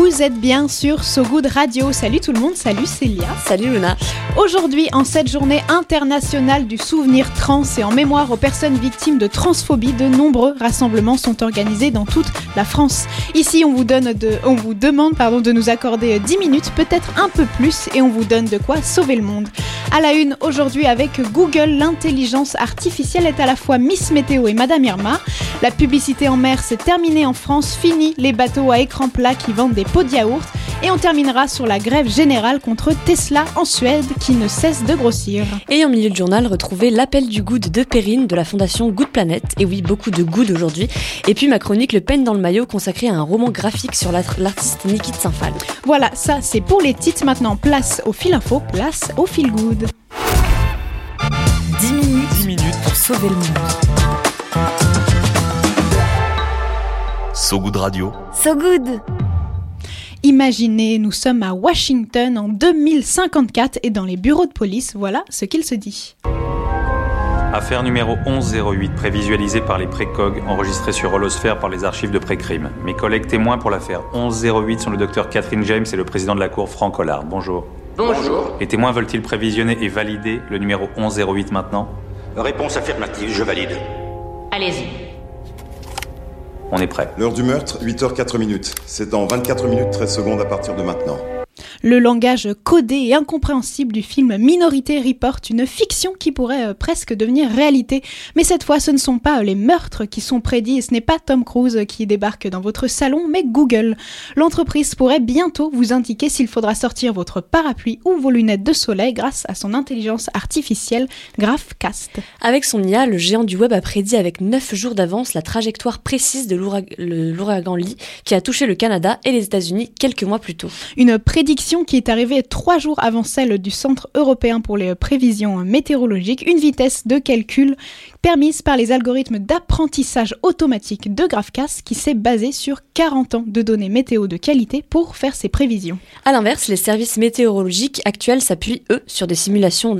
Vous êtes bien sur So Good Radio. Salut tout le monde, salut Célia. Salut Luna. Aujourd'hui, en cette journée internationale du souvenir trans et en mémoire aux personnes victimes de transphobie, de nombreux rassemblements sont organisés dans toute la France. Ici, on vous, donne de, on vous demande pardon, de nous accorder 10 minutes, peut-être un peu plus, et on vous donne de quoi sauver le monde. À la une, aujourd'hui, avec Google, l'intelligence artificielle est à la fois Miss Météo et Madame Irma. La publicité en mer s'est terminée en France, fini les bateaux à écran plat qui vendent des pots de yaourt. Et on terminera sur la grève générale contre Tesla en Suède qui ne cesse de grossir. Et en milieu de journal, retrouvez l'appel du good de Perrine de la fondation Good Planet. Et oui, beaucoup de good aujourd'hui. Et puis ma chronique Le peine dans le maillot consacrée à un roman graphique sur l'artiste Niki de Saint-Phal. Voilà, ça c'est pour les titres. Maintenant, place au fil info, place au fil good. 10 minutes, 10 minutes pour sauver le monde. So Good Radio. So Good Imaginez, nous sommes à Washington en 2054 et dans les bureaux de police, voilà ce qu'il se dit. Affaire numéro 1108, prévisualisée par les précogs, enregistrée sur Holosphère par les archives de pré-crime. Mes collègues témoins pour l'affaire 1108 sont le docteur Catherine James et le président de la Cour Franck Hollard. Bonjour. Bonjour. Les témoins veulent-ils prévisionner et valider le numéro 1108 maintenant? Réponse affirmative, je valide. Allez-y. On est prêt. L'heure du meurtre, 8h04 minutes. C'est dans 24 minutes 13 secondes à partir de maintenant. Le langage codé et incompréhensible du film Minorité Report, une fiction qui pourrait euh, presque devenir réalité. Mais cette fois, ce ne sont pas les meurtres qui sont prédits et ce n'est pas Tom Cruise qui débarque dans votre salon, mais Google. L'entreprise pourrait bientôt vous indiquer s'il faudra sortir votre parapluie ou vos lunettes de soleil grâce à son intelligence artificielle Graphcast. Avec son IA, le géant du web a prédit avec 9 jours d'avance la trajectoire précise de l'ouragan Lee qui a touché le Canada et les États-Unis quelques mois plus tôt. Une prédiction qui est arrivée trois jours avant celle du Centre européen pour les prévisions météorologiques, une vitesse de calcul permise par les algorithmes d'apprentissage automatique de Graphcast qui s'est basé sur 40 ans de données météo de qualité pour faire ses prévisions. A l'inverse, les services météorologiques actuels s'appuient, eux, sur des simulations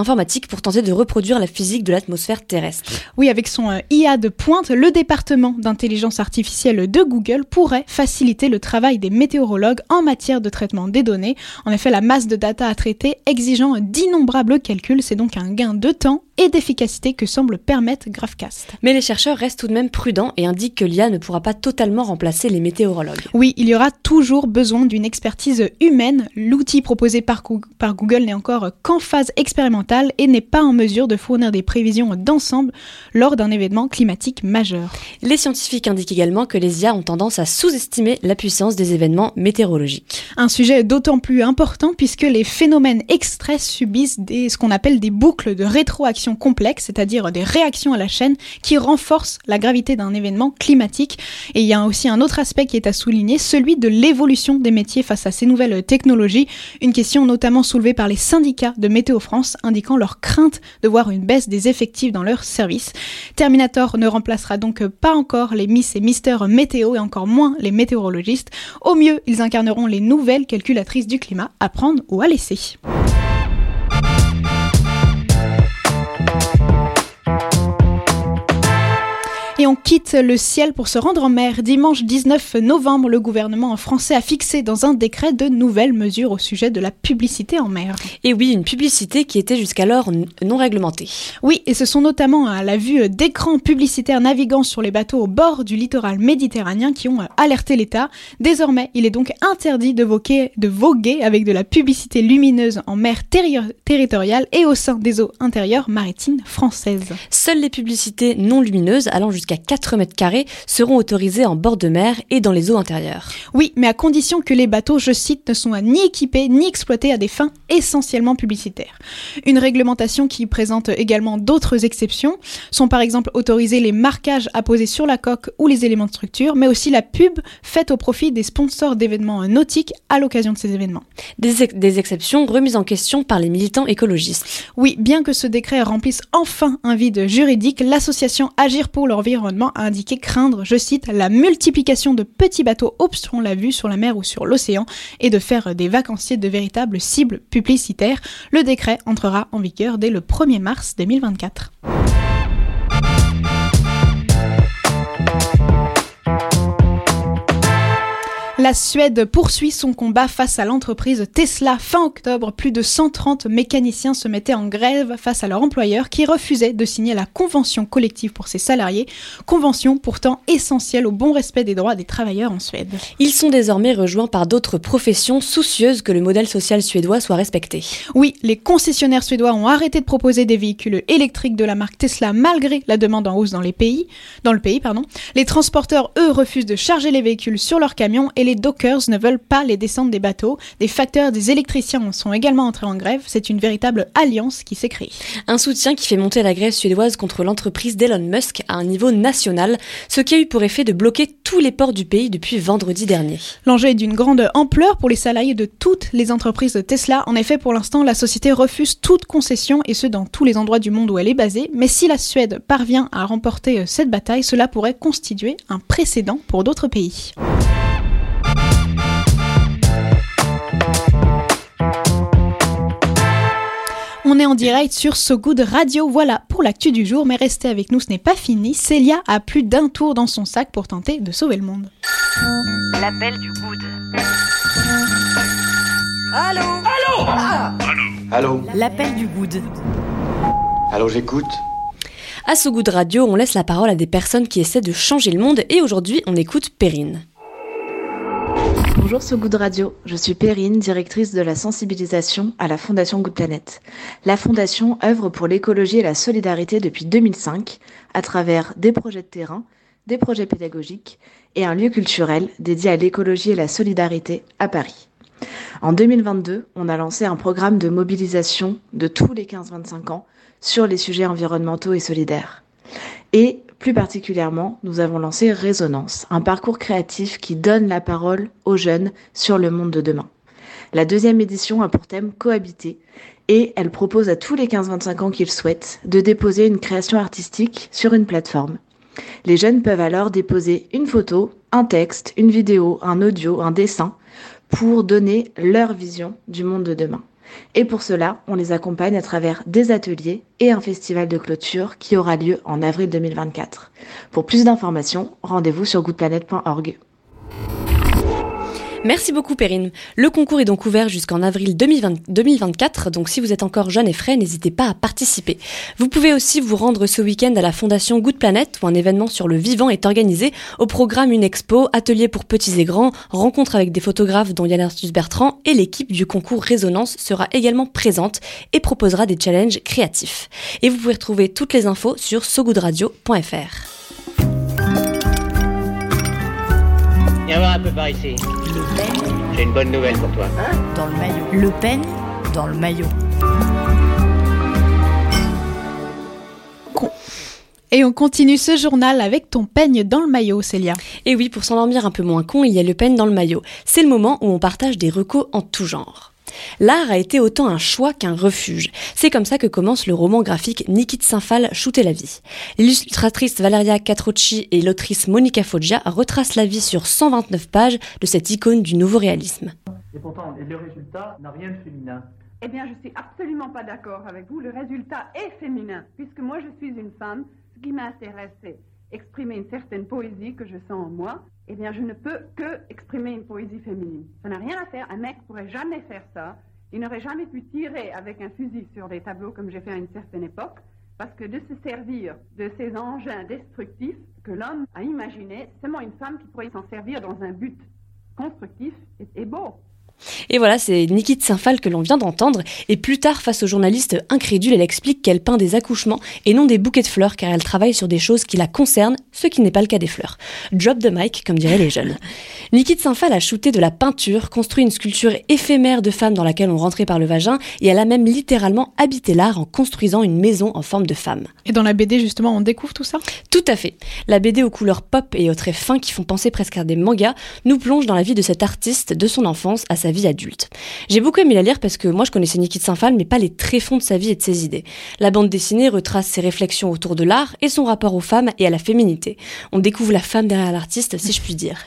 informatique pour tenter de reproduire la physique de l'atmosphère terrestre. Oui, avec son euh, IA de pointe, le département d'intelligence artificielle de Google pourrait faciliter le travail des météorologues en matière de traitement des données. En effet, la masse de data à traiter exigeant d'innombrables calculs, c'est donc un gain de temps et d'efficacité que semble permettre Graphcast. Mais les chercheurs restent tout de même prudents et indiquent que l'IA ne pourra pas totalement remplacer les météorologues. Oui, il y aura toujours besoin d'une expertise humaine. L'outil proposé par, par Google n'est encore qu'en phase expérimentale et n'est pas en mesure de fournir des prévisions d'ensemble lors d'un événement climatique majeur. Les scientifiques indiquent également que les IA ont tendance à sous-estimer la puissance des événements météorologiques. Un sujet d'autant plus important puisque les phénomènes extraits subissent des, ce qu'on appelle des boucles de rétroaction complexes, c'est-à-dire des réactions à la chaîne qui renforcent la gravité d'un événement climatique. Et il y a aussi un autre aspect qui est à souligner, celui de l'évolution des métiers face à ces nouvelles technologies. Une question notamment soulevée par les syndicats de Météo France indiquant leur crainte de voir une baisse des effectifs dans leur service. Terminator ne remplacera donc pas encore les Miss et Mister Météo et encore moins les météorologistes. Au mieux, ils incarneront les nouvelles calculatrices du climat à prendre ou à laisser. Quitte le ciel pour se rendre en mer. Dimanche 19 novembre, le gouvernement français a fixé dans un décret de nouvelles mesures au sujet de la publicité en mer. Et oui, une publicité qui était jusqu'alors non réglementée. Oui, et ce sont notamment à la vue d'écrans publicitaires naviguant sur les bateaux au bord du littoral méditerranéen qui ont alerté l'État. Désormais, il est donc interdit de, voguer, de voguer avec de la publicité lumineuse en mer territoriale et au sein des eaux intérieures maritimes françaises. Seules les publicités non lumineuses allant jusqu'à 4 mètres carrés seront autorisés en bord de mer et dans les eaux intérieures. Oui, mais à condition que les bateaux, je cite, ne soient ni équipés ni exploités à des fins essentiellement publicitaires. Une réglementation qui présente également d'autres exceptions sont par exemple autorisés les marquages apposés sur la coque ou les éléments de structure, mais aussi la pub faite au profit des sponsors d'événements nautiques à l'occasion de ces événements. Des, des exceptions remises en question par les militants écologistes. Oui, bien que ce décret remplisse enfin un vide juridique, l'association Agir pour l'environnement a indiqué craindre, je cite, la multiplication de petits bateaux obstruant la vue sur la mer ou sur l'océan et de faire des vacanciers de véritables cibles publicitaires. Le décret entrera en vigueur dès le 1er mars 2024. La Suède poursuit son combat face à l'entreprise Tesla. Fin octobre, plus de 130 mécaniciens se mettaient en grève face à leur employeur qui refusait de signer la convention collective pour ses salariés, convention pourtant essentielle au bon respect des droits des travailleurs en Suède. Ils sont désormais rejoints par d'autres professions soucieuses que le modèle social suédois soit respecté. Oui, les concessionnaires suédois ont arrêté de proposer des véhicules électriques de la marque Tesla malgré la demande en hausse dans les pays, dans le pays, pardon. Les transporteurs eux refusent de charger les véhicules sur leurs camions et les dockers ne veulent pas les descentes des bateaux. Des facteurs, des électriciens sont également entrés en grève. C'est une véritable alliance qui s'est créée. Un soutien qui fait monter la grève suédoise contre l'entreprise d'Elon Musk à un niveau national, ce qui a eu pour effet de bloquer tous les ports du pays depuis vendredi dernier. L'enjeu est d'une grande ampleur pour les salariés de toutes les entreprises de Tesla. En effet, pour l'instant, la société refuse toute concession et ce dans tous les endroits du monde où elle est basée. Mais si la Suède parvient à remporter cette bataille, cela pourrait constituer un précédent pour d'autres pays. Est en direct sur So Good Radio. Voilà pour l'actu du jour, mais restez avec nous, ce n'est pas fini. Célia a plus d'un tour dans son sac pour tenter de sauver le monde. L'appel du good. Allô Allô ah Allô L'appel du good. Allô, j'écoute. À So Good Radio, on laisse la parole à des personnes qui essaient de changer le monde et aujourd'hui, on écoute Perrine. Bonjour So Good Radio, je suis Perrine, directrice de la sensibilisation à la Fondation Good Planet. La Fondation œuvre pour l'écologie et la solidarité depuis 2005 à travers des projets de terrain, des projets pédagogiques et un lieu culturel dédié à l'écologie et la solidarité à Paris. En 2022, on a lancé un programme de mobilisation de tous les 15-25 ans sur les sujets environnementaux et solidaires. Et plus particulièrement, nous avons lancé Résonance, un parcours créatif qui donne la parole aux jeunes sur le monde de demain. La deuxième édition a pour thème Cohabiter et elle propose à tous les 15-25 ans qu'ils souhaitent de déposer une création artistique sur une plateforme. Les jeunes peuvent alors déposer une photo, un texte, une vidéo, un audio, un dessin pour donner leur vision du monde de demain. Et pour cela, on les accompagne à travers des ateliers et un festival de clôture qui aura lieu en avril 2024. Pour plus d'informations, rendez-vous sur goodplanet.org. Merci beaucoup Perrine. Le concours est donc ouvert jusqu'en avril 2020, 2024, donc si vous êtes encore jeune et frais, n'hésitez pas à participer. Vous pouvez aussi vous rendre ce week-end à la Fondation Good Planet où un événement sur le vivant est organisé. Au programme une expo, atelier pour petits et grands, rencontre avec des photographes dont Yann Arthus Bertrand et l'équipe du concours Résonance sera également présente et proposera des challenges créatifs. Et vous pouvez retrouver toutes les infos sur sogoodradio.fr. Viens voir un peu par ici. Le Pen J'ai une bonne nouvelle pour toi. dans le maillot. Le Pen dans le maillot. Et on continue ce journal avec ton peigne dans le maillot, Célia. Et oui, pour s'endormir un peu moins con, il y a le Pen dans le maillot. C'est le moment où on partage des recos en tout genre. L'art a été autant un choix qu'un refuge. C'est comme ça que commence le roman graphique Niki de Saint-Phal, Shooter la vie. L'illustratrice Valeria Catrocci et l'autrice Monica Foggia retracent la vie sur 129 pages de cette icône du nouveau réalisme. Et pourtant, le résultat n'a rien de féminin. Eh bien, je suis absolument pas d'accord avec vous. Le résultat est féminin, puisque moi, je suis une femme. Ce qui m'intéresse, c'est exprimer une certaine poésie que je sens en moi. Eh bien, je ne peux que exprimer une poésie féminine. Ça n'a rien à faire. Un mec pourrait jamais faire ça. Il n'aurait jamais pu tirer avec un fusil sur des tableaux comme j'ai fait à une certaine époque, parce que de se servir de ces engins destructifs que l'homme a imaginés, seulement une femme qui pourrait s'en servir dans un but constructif est, est beau. Et voilà, c'est Niki de Saint-Phal que l'on vient d'entendre. Et plus tard, face aux journalistes incrédules, elle explique qu'elle peint des accouchements et non des bouquets de fleurs, car elle travaille sur des choses qui la concernent, ce qui n'est pas le cas des fleurs. Drop the mic, comme diraient les jeunes. Niki de Saint-Phal a shooté de la peinture, construit une sculpture éphémère de femme dans laquelle on rentrait par le vagin, et elle a même littéralement habité l'art en construisant une maison en forme de femme. Et dans la BD, justement, on découvre tout ça? Tout à fait. La BD aux couleurs pop et aux traits fins qui font penser presque à des mangas nous plonge dans la vie de cet artiste, de son enfance à sa vie adulte. J'ai beaucoup aimé la lire parce que moi je connaissais Niki de Saint-Phal, mais pas les tréfonds de sa vie et de ses idées. La bande dessinée retrace ses réflexions autour de l'art et son rapport aux femmes et à la féminité. On découvre la femme derrière l'artiste, si je puis dire.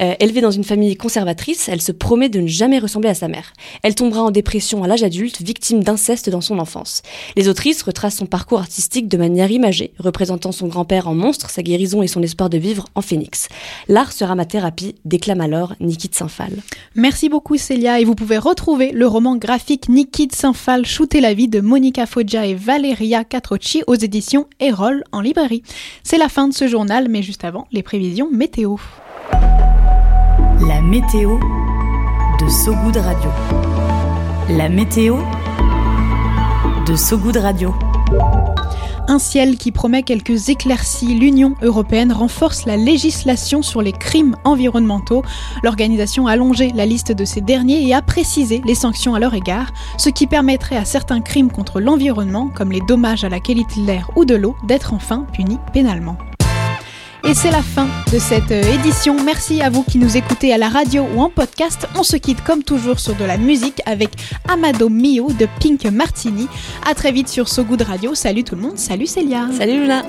Euh, élevée dans une famille conservatrice, elle se promet de ne jamais ressembler à sa mère. Elle tombera en dépression à l'âge adulte, victime d'inceste dans son enfance. Les autrices retracent son parcours artistique de manière imagée, représentant son grand-père en monstre, sa guérison et son espoir de vivre en phénix. L'art sera ma thérapie, déclame alors Niki de Saint-Phal. Merci beaucoup Et vous pouvez retrouver le roman graphique Niki de Saint-Phal Shooter la vie de Monica Foggia et Valeria Catrocci aux éditions Erol en librairie. C'est la fin de ce journal mais juste avant les prévisions météo. La météo de Sogoud Radio. La météo de Sogoud Radio. Un ciel qui promet quelques éclaircies, l'Union européenne renforce la législation sur les crimes environnementaux. L'organisation a allongé la liste de ces derniers et a précisé les sanctions à leur égard, ce qui permettrait à certains crimes contre l'environnement, comme les dommages à la qualité de l'air ou de l'eau, d'être enfin punis pénalement. Et c'est la fin de cette euh, édition. Merci à vous qui nous écoutez à la radio ou en podcast. On se quitte comme toujours sur de la musique avec Amado Mio de Pink Martini. À très vite sur So Good Radio. Salut tout le monde. Salut Célia. Salut Luna.